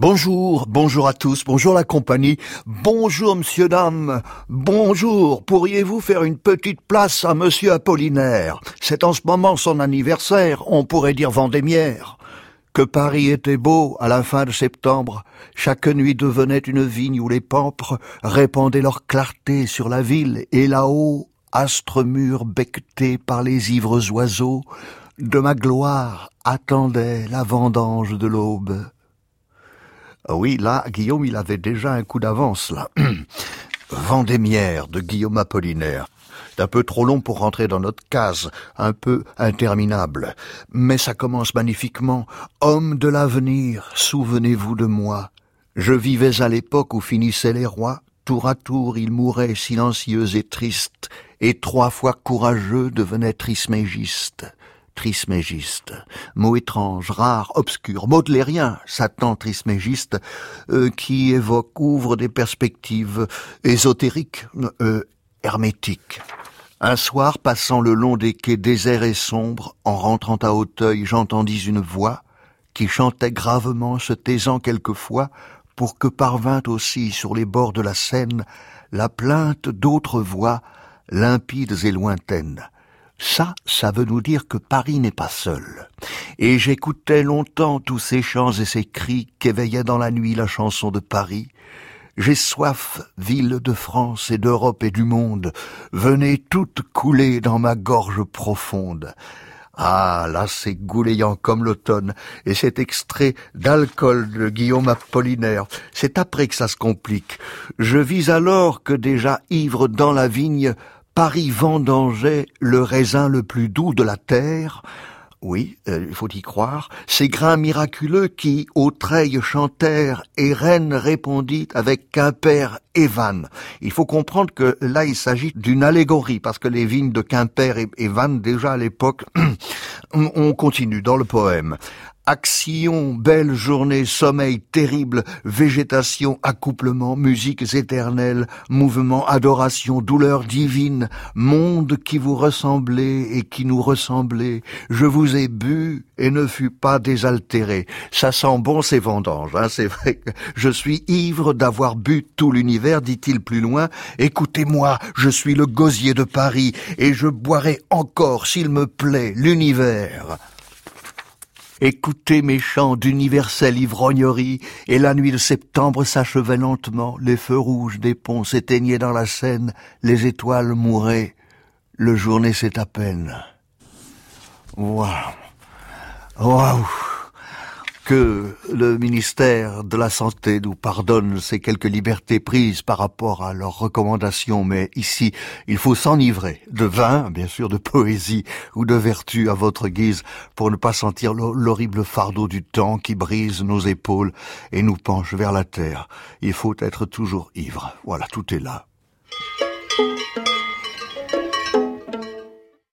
Bonjour, bonjour à tous, bonjour la compagnie, bonjour monsieur dame, bonjour, pourriez-vous faire une petite place à monsieur Apollinaire? C'est en ce moment son anniversaire, on pourrait dire Vendémiaire. Que Paris était beau à la fin de septembre, chaque nuit devenait une vigne où les pampres répandaient leur clarté sur la ville, et là-haut, astre mûr becqueté par les ivres oiseaux, de ma gloire attendait la vendange de l'aube. Ah oui, là, Guillaume, il avait déjà un coup d'avance, là. Vendémiaire de Guillaume Apollinaire. C'est un peu trop long pour rentrer dans notre case, un peu interminable. Mais ça commence magnifiquement. Homme de l'avenir, souvenez-vous de moi. Je vivais à l'époque où finissaient les rois. Tour à tour, ils mouraient silencieux et tristes, et trois fois courageux devenaient trismégistes. Trismégiste. Mot étrange, rare, obscur, baudelairien, Satan trismégiste, euh, qui évoque, ouvre des perspectives ésotériques, euh, hermétiques. Un soir, passant le long des quais déserts et sombres, en rentrant à Hauteuil, j'entendis une voix qui chantait gravement, se taisant quelquefois, pour que parvint aussi sur les bords de la Seine la plainte d'autres voix, limpides et lointaines. Ça, ça veut nous dire que Paris n'est pas seul. Et j'écoutais longtemps tous ces chants et ces cris qu'éveillaient dans la nuit la chanson de Paris. J'ai soif, ville de France et d'Europe et du monde, venez toutes couler dans ma gorge profonde. Ah, là, c'est gouléant comme l'automne, et cet extrait d'alcool de Guillaume Apollinaire, c'est après que ça se complique. Je vis alors que déjà ivre dans la vigne, Paris vendangeait le raisin le plus doux de la terre, oui, euh, il faut y croire, ces grains miraculeux qui, aux treilles chantèrent, et Rennes répondit avec Quimper et Vannes. Il faut comprendre que là, il s'agit d'une allégorie, parce que les vignes de Quimper et Vannes, déjà à l'époque, on continue dans le poème. Action, belle journée, sommeil terrible, végétation, accouplement, musiques éternelles, mouvement, adoration, douleur divine, monde qui vous ressemblait et qui nous ressemblait. Je vous ai bu et ne fus pas désaltéré. Ça sent bon ces vendanges, hein, c'est vrai que je suis ivre d'avoir bu tout l'univers, dit-il plus loin. Écoutez-moi, je suis le gosier de Paris et je boirai encore, s'il me plaît, l'univers. Écoutez mes chants d'universelle ivrognerie, et la nuit de septembre s'achevait lentement, les feux rouges des ponts s'éteignaient dans la Seine, les étoiles mouraient, le jour naissait à peine. Waouh! Waouh! Que le ministère de la Santé nous pardonne ces quelques libertés prises par rapport à leurs recommandations, mais ici, il faut s'enivrer de vin, bien sûr, de poésie ou de vertu à votre guise pour ne pas sentir l'horrible fardeau du temps qui brise nos épaules et nous penche vers la terre. Il faut être toujours ivre. Voilà, tout est là.